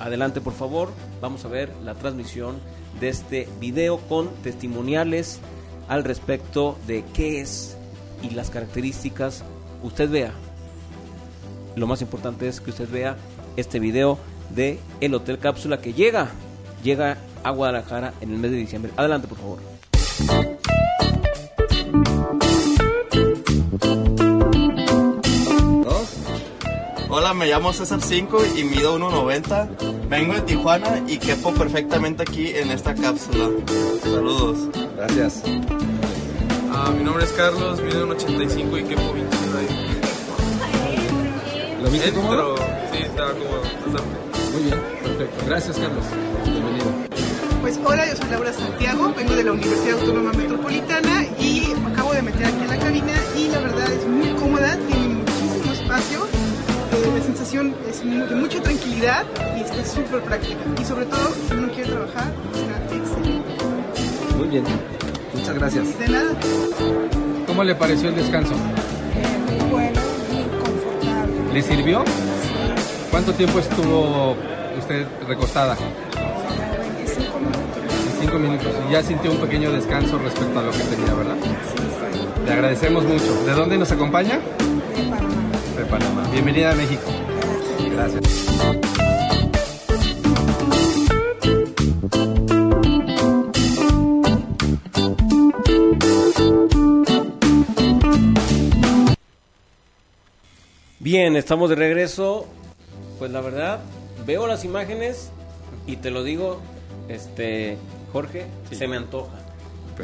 Adelante, por favor. Vamos a ver la transmisión de este video con testimoniales al respecto de qué es y las características. Usted vea. Lo más importante es que usted vea este video de el Hotel Cápsula que llega, llega a Guadalajara en el mes de diciembre. Adelante, por favor. Hola, me llamo César 5 y mido 1.90. Vengo de Tijuana y quepo perfectamente aquí en esta cápsula. Saludos. Gracias. Ah, mi nombre es Carlos, mido 1.85 y quepo 29 ahí. ¿Lo viste cómodo? Sí, estaba cómodo. bastante. Muy bien, perfecto. Gracias, Carlos. Pues hola, yo soy Laura Santiago, vengo de la Universidad Autónoma Metropolitana y me acabo de meter aquí en la cabina y la verdad es muy cómoda, tiene muchísimo espacio, eh, la sensación es de mucha tranquilidad y está súper práctica. Y sobre todo, si uno quiere trabajar, está excelente. Muy bien. Muchas gracias. De nada. ¿Cómo le pareció el descanso? Muy bueno, bien confortable. ¿Le sirvió? ¿Cuánto tiempo estuvo usted recostada? 25 minutos. Y ya sintió un pequeño descanso respecto a lo que tenía, ¿verdad? Le agradecemos mucho. ¿De dónde nos acompaña? De Panamá. De Panamá. Bienvenida a México. Gracias. Bien, estamos de regreso. Pues la verdad, veo las imágenes y te lo digo, este Jorge, se me antoja.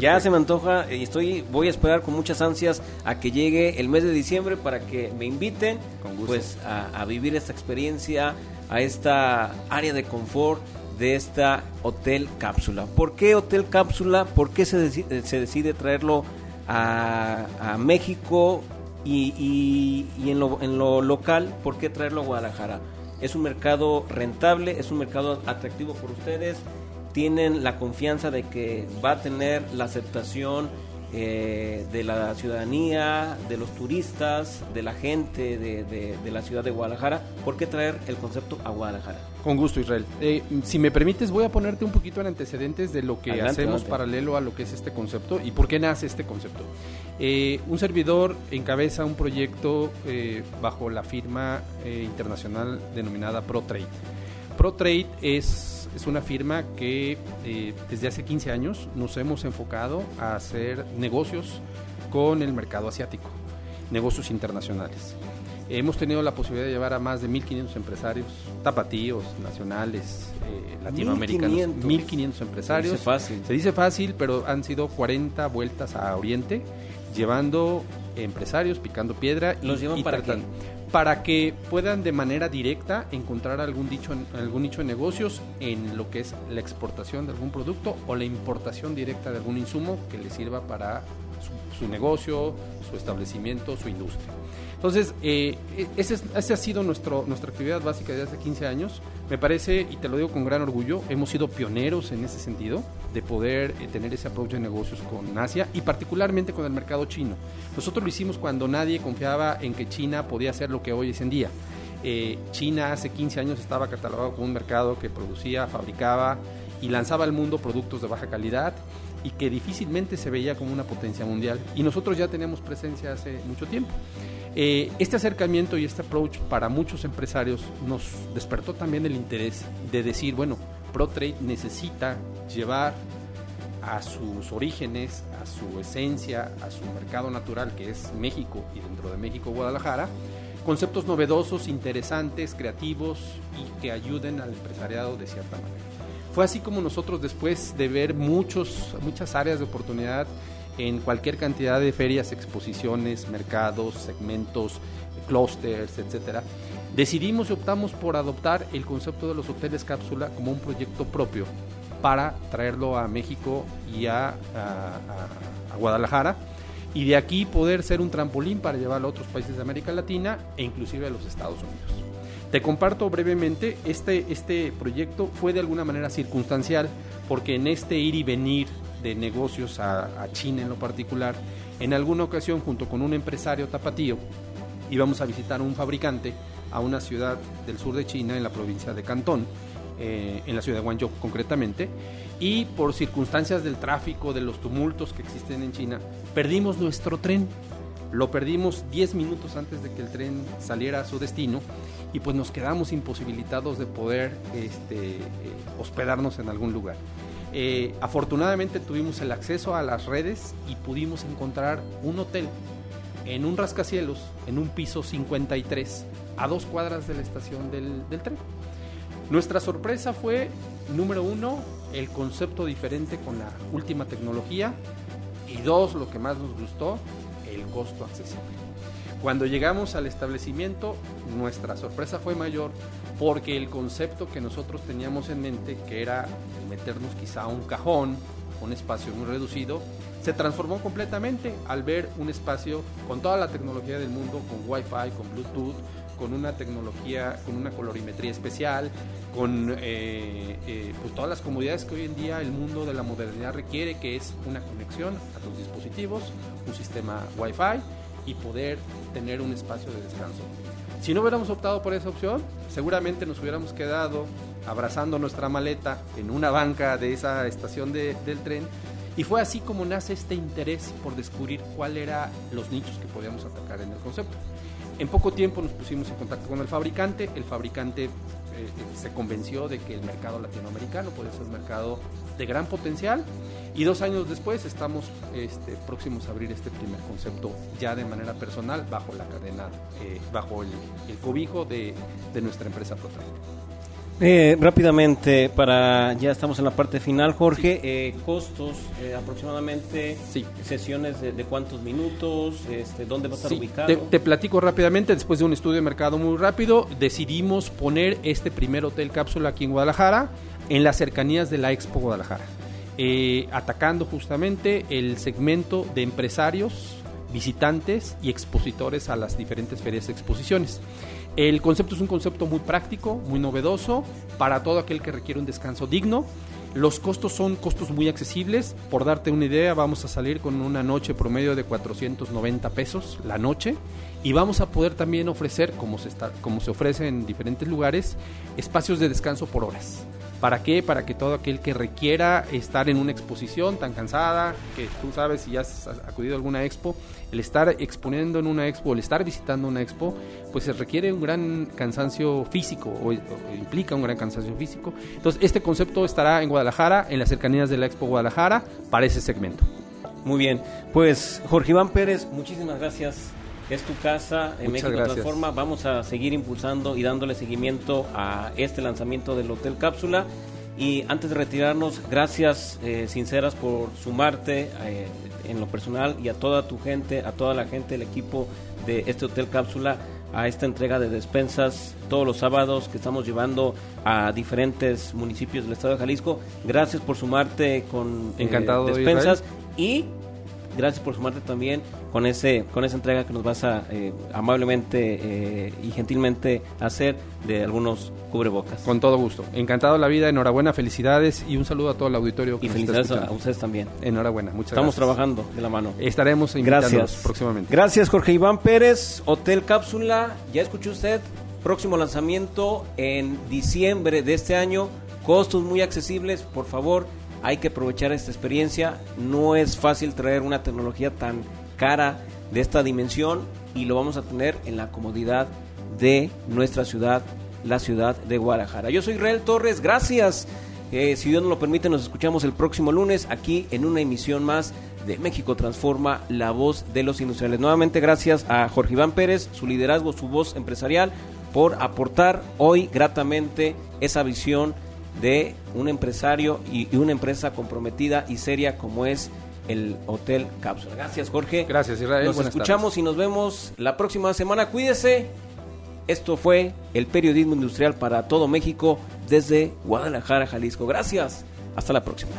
Ya se me antoja y estoy voy a esperar con muchas ansias a que llegue el mes de diciembre para que me inviten pues a, a vivir esta experiencia, a esta área de confort de esta hotel cápsula. ¿Por qué hotel cápsula? ¿Por qué se, decide, se decide traerlo a, a México y, y- y en, lo, en lo local? ¿Por qué traerlo a Guadalajara? Es un mercado rentable, es un mercado atractivo por ustedes, tienen la confianza de que va a tener la aceptación eh, de la ciudadanía, de los turistas, de la gente de, de- de la ciudad de Guadalajara. ¿Por qué traer el concepto a Guadalajara? Con gusto, Israel. Eh, si me permites, voy a ponerte un poquito en antecedentes de lo que Adelante, hacemos adelante. paralelo a lo que es este concepto y por qué nace este concepto. Eh, un servidor encabeza un proyecto bajo la firma internacional denominada ProTrade. ProTrade es, es una firma que eh, desde hace 15 años nos hemos enfocado a hacer negocios con el mercado asiático, negocios internacionales. Hemos tenido la posibilidad de llevar a más de 1.500 empresarios, tapatíos, nacionales, eh, latinoamericanos. 1.500. 1.500 empresarios. Se dice fácil. Se dice fácil, pero han sido 40 vueltas a Oriente, llevando empresarios, picando piedra. ¿Los llevan para qué? Para que puedan de manera directa encontrar algún, dicho, algún nicho de negocios en lo que es la exportación de algún producto o la importación directa de algún insumo que les sirva para su, negocio, su establecimiento, su industria. Entonces, eh, ese ha sido nuestro, nuestra actividad básica desde hace 15 años. Me parece, y te lo digo con gran orgullo, hemos sido pioneros en ese sentido de poder eh, tener ese approach de negocios con Asia y particularmente con el mercado chino. Nosotros lo hicimos cuando nadie confiaba en que China podía ser lo que hoy es en día. Eh, China hace 15 años estaba catalogado como un mercado que producía, fabricaba y lanzaba al mundo productos de baja calidad y que difícilmente se veía como una potencia mundial. Y nosotros ya tenemos presencia hace mucho tiempo. Eh, este acercamiento y este approach para muchos empresarios nos despertó también el interés de decir, bueno, ProTrade necesita llevar a sus orígenes, a su esencia, a su mercado natural que es México y dentro de México Guadalajara, conceptos novedosos, interesantes, creativos y que ayuden al empresariado de cierta manera. Fue así como nosotros después de ver muchos, muchas áreas de oportunidad en cualquier cantidad de ferias, exposiciones, mercados, segmentos, clusters, etcétera. Decidimos y optamos por adoptar el concepto de los hoteles cápsula como un proyecto propio para traerlo a México y a, a- a- a Guadalajara y de aquí poder ser un trampolín para llevarlo a otros países de América Latina e inclusive a los Estados Unidos. Te comparto brevemente, este, este proyecto fue de alguna manera circunstancial porque en este ir y venir de negocios a, a China en lo particular, en alguna ocasión junto con un empresario tapatío íbamos a visitar un fabricante a una ciudad del sur de China, en la provincia de Cantón, eh, en la ciudad de Guangzhou concretamente, y por circunstancias del tráfico, de los tumultos que existen en China, perdimos nuestro tren. Lo perdimos 10 minutos antes de que el tren saliera a su destino y pues nos quedamos imposibilitados de poder este, eh, hospedarnos en algún lugar. Eh, afortunadamente tuvimos el acceso a las redes y pudimos encontrar un hotel en un rascacielos, en un piso 53, a dos cuadras de la estación del, tren. Nuestra sorpresa fue, número uno, el concepto diferente con la última tecnología y dos, lo que más nos gustó, el costo accesible. Cuando llegamos al establecimiento, nuestra sorpresa fue mayor porque el concepto que nosotros teníamos en mente, que era meternos quizá a un cajón, un espacio muy reducido, se transformó completamente al ver un espacio con toda la tecnología del mundo, con Wi-Fi, con Bluetooth, con una tecnología, con una colorimetría especial, con eh, eh, pues todas las comodidades que hoy en día el mundo de la modernidad requiere, que es una conexión a tus dispositivos, un sistema Wi-Fi y poder tener un espacio de descanso. Si no hubiéramos optado por esa opción, seguramente nos hubiéramos quedado abrazando nuestra maleta en una banca de esa estación de- del tren y fue así como nace este interés por descubrir cuál eran los nichos que podíamos atacar en el concepto. En poco tiempo nos pusimos en contacto con el fabricante, el fabricante eh, se convenció de que el mercado latinoamericano puede ser un mercado de gran potencial y dos años después estamos este, próximos a abrir este primer concepto ya de manera personal bajo la cadena, eh, bajo el, el cobijo de, de nuestra empresa Protrack. Eh, rápidamente, para ya estamos en la parte final, Jorge, eh, costos eh, aproximadamente, sesiones de, de cuántos minutos, este, dónde va a estar Sí, ubicado. te, te platico rápidamente, después de un estudio de mercado muy rápido, decidimos poner este primer hotel cápsula aquí en Guadalajara, en las cercanías de la Expo Guadalajara, eh, atacando justamente el segmento de empresarios, visitantes y expositores a las diferentes ferias de exposiciones. El concepto es un concepto muy práctico, muy novedoso, para todo aquel que requiere un descanso digno. Los costos son costos muy accesibles. Por darte una idea, vamos a salir con una noche promedio de 490 pesos la noche y vamos a poder también ofrecer, como se, está, como se ofrece en diferentes lugares, espacios de descanso por horas. ¿Para qué? Para que todo aquel que requiera estar en una exposición tan cansada, que tú sabes si ya has acudido a alguna expo, el estar exponiendo en una expo, el estar visitando una expo, pues se requiere un gran cansancio físico o, o implica un gran cansancio físico. Entonces, este concepto estará en Guadalajara, en las cercanías de la Expo Guadalajara, para ese segmento. Muy bien, pues Jorge Iván Pérez, muchísimas gracias. Es tu casa, en Muchas México gracias. Transforma. Vamos a seguir impulsando y dándole seguimiento a este lanzamiento del Hotel Cápsula. Y antes de retirarnos, gracias eh, sinceras por sumarte eh, en lo personal y a toda tu gente, a toda la gente del equipo de este Hotel Cápsula a esta entrega de despensas todos los sábados que estamos llevando a diferentes municipios del estado de Jalisco. Gracias por sumarte con eh, Encantado, despensas Israel. y gracias por sumarte también con ese con esa entrega que nos vas a eh, amablemente eh, y gentilmente hacer de algunos cubrebocas. Con todo gusto. Encantado la vida, enhorabuena, felicidades y un saludo a todo el auditorio que Y nos felicidades a, ustedes también. Enhorabuena, muchas Estamos gracias. trabajando de la mano. Estaremos Gracias. próximamente. Gracias, Jorge Iván Pérez, Hotel Cápsula. Ya escuchó usted, próximo lanzamiento en diciembre de este año. Costos muy accesibles, por favor, hay que aprovechar esta experiencia. No es fácil traer una tecnología tan cara de esta dimensión y lo vamos a tener en la comodidad de nuestra ciudad, la ciudad de Guadalajara. Yo soy Israel Torres, gracias. Eh, si Dios nos lo permite, nos escuchamos el próximo lunes aquí en una emisión más de México Transforma, la voz de los industriales. Nuevamente gracias a Jorge Iván Pérez, su liderazgo, su voz empresarial, por aportar hoy gratamente esa visión de un empresario y, y una empresa comprometida y seria como es el Hotel Cápsula. Gracias, Jorge. Gracias, Israel. Nos Buenas escuchamos y nos vemos la próxima semana. Cuídese. Esto fue el periodismo industrial para todo México desde Guadalajara, Jalisco. Gracias. Hasta la próxima.